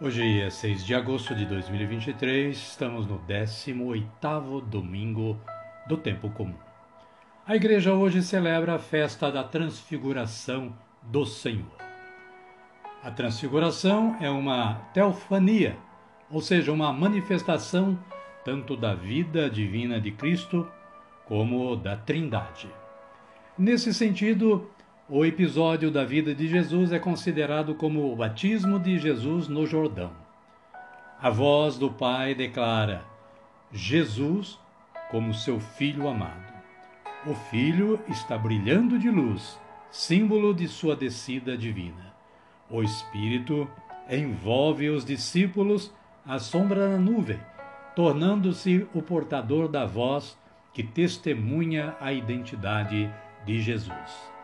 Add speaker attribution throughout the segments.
Speaker 1: Hoje é 6 de agosto de 2023, estamos no 18º domingo do tempo comum. A igreja hoje celebra a festa da transfiguração do Senhor. A transfiguração é uma teofania, ou seja, uma manifestação tanto da vida divina de Cristo como da Trindade. Nesse sentido, o episódio da vida de Jesus é considerado como o batismo de Jesus no Jordão. A voz do Pai declara Jesus como seu filho amado. O filho está brilhando de luz, símbolo de sua descida divina. O Espírito envolve os discípulos à sombra da nuvem, tornando-se o portador da voz que testemunha a identidade de Jesus.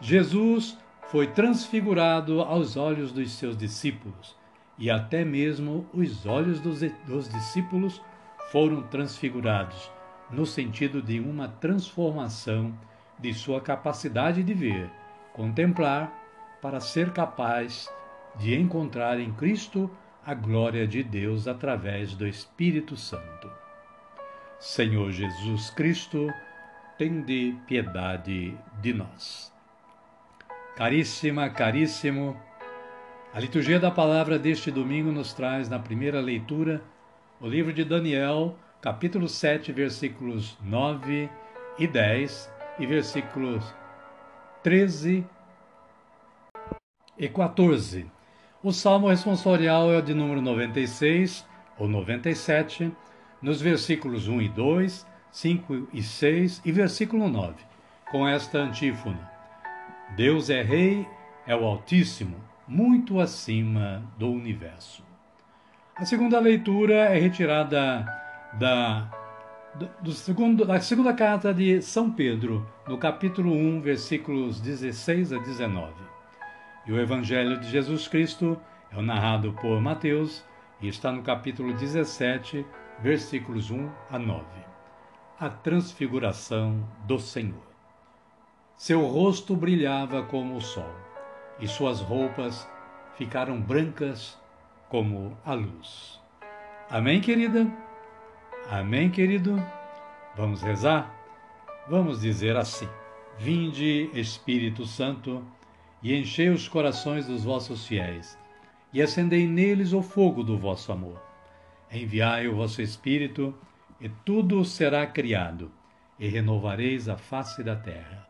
Speaker 1: Jesus foi transfigurado aos olhos dos seus discípulos, e até mesmo os olhos dos, dos discípulos foram transfigurados, no sentido de uma transformação de sua capacidade de ver, contemplar, para ser capaz de encontrar em Cristo a glória de Deus através do Espírito Santo. Senhor Jesus Cristo, tende piedade de nós. Caríssima, caríssimo, a liturgia da palavra deste domingo nos traz na primeira leitura o livro de Daniel, capítulo 7, versículos 9 e 10 e versículos 13 e 14. O salmo responsorial é o de número 96 ou 97, nos versículos 1 e 2, 5 e 6 e versículo 9, com esta antífona. Deus é Rei, é o Altíssimo, muito acima do universo. A segunda leitura é retirada da, do segundo, da segunda carta de São Pedro, no capítulo 1, versículos 16 a 19. E o Evangelho de Jesus Cristo é o narrado por Mateus e está no capítulo 17, versículos 1 a 9. A transfiguração do Senhor. Seu rosto brilhava como o sol, e suas roupas ficaram brancas como a luz. Amém, querida? Amém, querido? Vamos rezar? Vamos dizer assim: Vinde, Espírito Santo, e enchei os corações dos vossos fiéis, e acendei neles o fogo do vosso amor. Enviai o vosso Espírito, e tudo será criado, e renovareis a face da terra.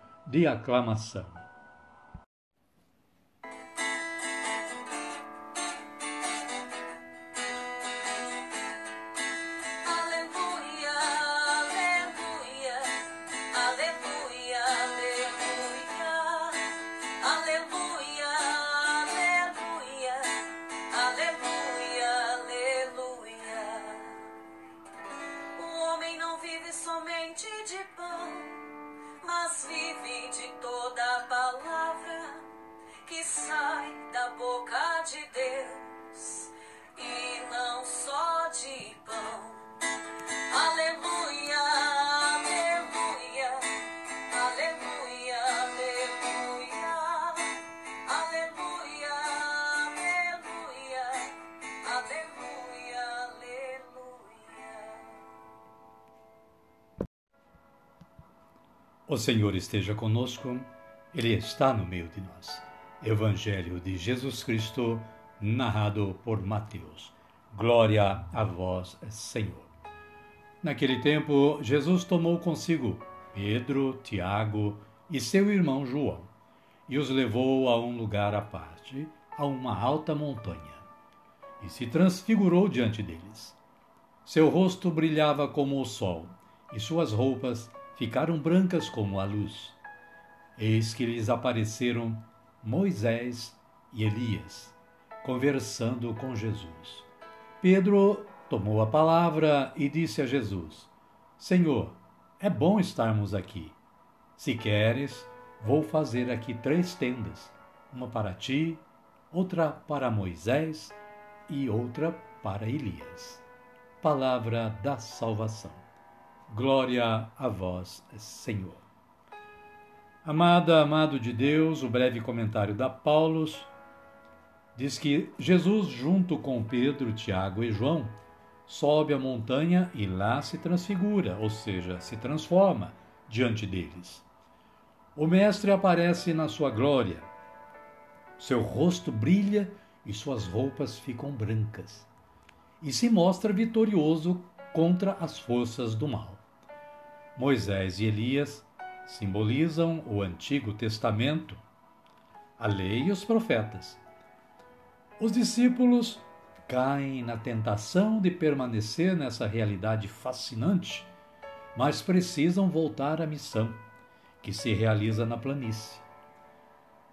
Speaker 1: de aclamação. O Senhor esteja conosco, Ele está no meio de nós. Evangelho de Jesus Cristo, narrado por Mateus. Glória a vós, Senhor. Naquele tempo, Jesus tomou consigo Pedro, Tiago e seu irmão João e os levou a um lugar à parte, a uma alta montanha, e se transfigurou diante deles. Seu rosto brilhava como o sol, e suas roupas ficaram brancas como a luz. Eis que lhes apareceram Moisés e Elias, conversando com Jesus. Pedro tomou a palavra e disse a Jesus: Senhor, é bom estarmos aqui. Se queres, vou fazer aqui três tendas: uma para ti, outra para Moisés e outra para Elias. Palavra da salvação. Glória a vós, Senhor. Amada, amado de Deus, o breve comentário da Paulus diz que Jesus, junto com Pedro, Tiago e João, sobe a montanha e lá se transfigura, ou seja, se transforma diante deles. O Mestre aparece na sua glória, seu rosto brilha e suas roupas ficam brancas, e se mostra vitorioso contra as forças do mal. Moisés e Elias simbolizam o Antigo Testamento, a lei e os profetas. Os discípulos caem na tentação de permanecer nessa realidade fascinante, mas precisam voltar à missão, que se realiza na planície.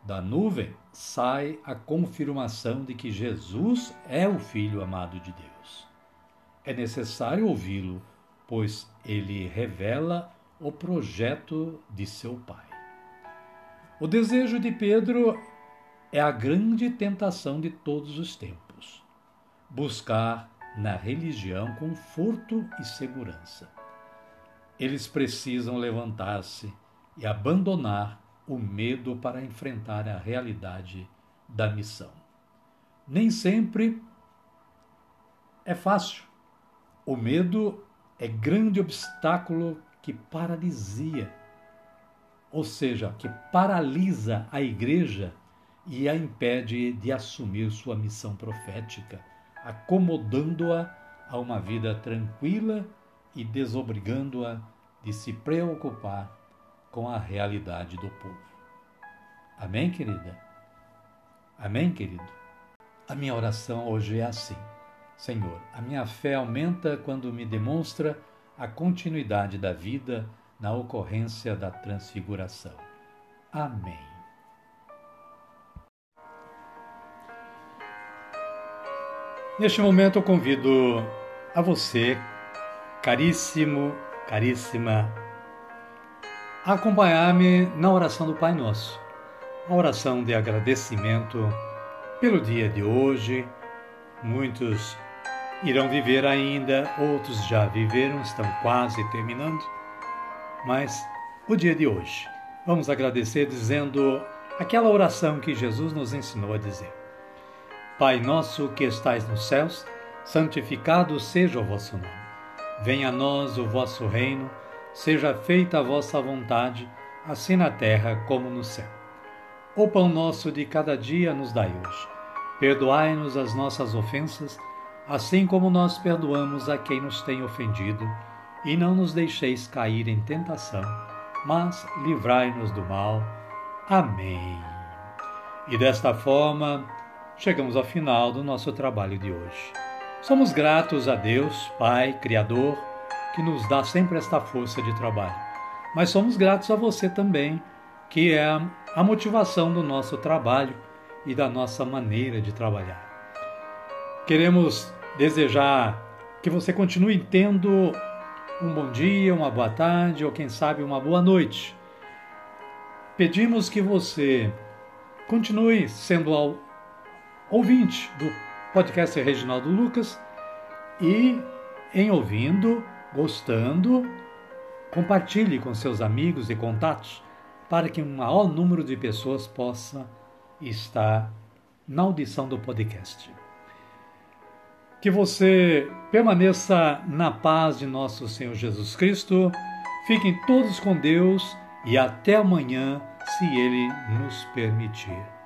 Speaker 1: Da nuvem sai a confirmação de que Jesus é o Filho amado de Deus. É necessário ouvi-lo pois ele revela o projeto de seu Pai. O desejo de Pedro é a grande tentação de todos os tempos: buscar na religião conforto e segurança. Eles precisam levantar-se e abandonar o medo para enfrentar a realidade da missão. Nem sempre é fácil. O medo é grande obstáculo que paralisia, ou seja, que paralisa a igreja e a impede de assumir sua missão profética, acomodando-a a uma vida tranquila e desobrigando-a de se preocupar com a realidade do povo. Amém, querida? Amém, querido? A minha oração hoje é assim. Senhor, a minha fé aumenta quando me demonstra a continuidade da vida na ocorrência da transfiguração. Amém. Neste momento eu convido a você, caríssimo, caríssima, a acompanhar-me na oração do Pai Nosso, a oração de agradecimento pelo dia de hoje. Muitos irão viver ainda, outros já viveram, estão quase terminando. Mas o dia de hoje, vamos agradecer dizendo aquela oração que Jesus nos ensinou a dizer: Pai nosso que estais nos céus, santificado seja o vosso nome. Venha a nós o vosso reino, seja feita a vossa vontade, assim na terra como no céu. O pão nosso de cada dia nos dai hoje. Perdoai-nos as nossas ofensas, assim como nós perdoamos a quem nos tem ofendido, e não nos deixeis cair em tentação, mas livrai-nos do mal. Amém. E desta forma, chegamos ao final do nosso trabalho de hoje. Somos gratos a Deus, Pai, Criador, que nos dá sempre esta força de trabalho. Mas somos gratos a você também, que é a motivação do nosso trabalho e da nossa maneira de trabalhar. Queremos desejar que você continue tendo um bom dia, uma boa tarde ou quem sabe uma boa noite. Pedimos que você continue sendo ao ouvinte do podcast Reginaldo Lucas e em ouvindo, gostando, compartilhe com seus amigos e contatos para que um maior número de pessoas possa estar na audição do podcast. Que você permaneça na paz de nosso Senhor Jesus Cristo. Fiquem todos com Deus e até amanhã, se Ele nos permitir.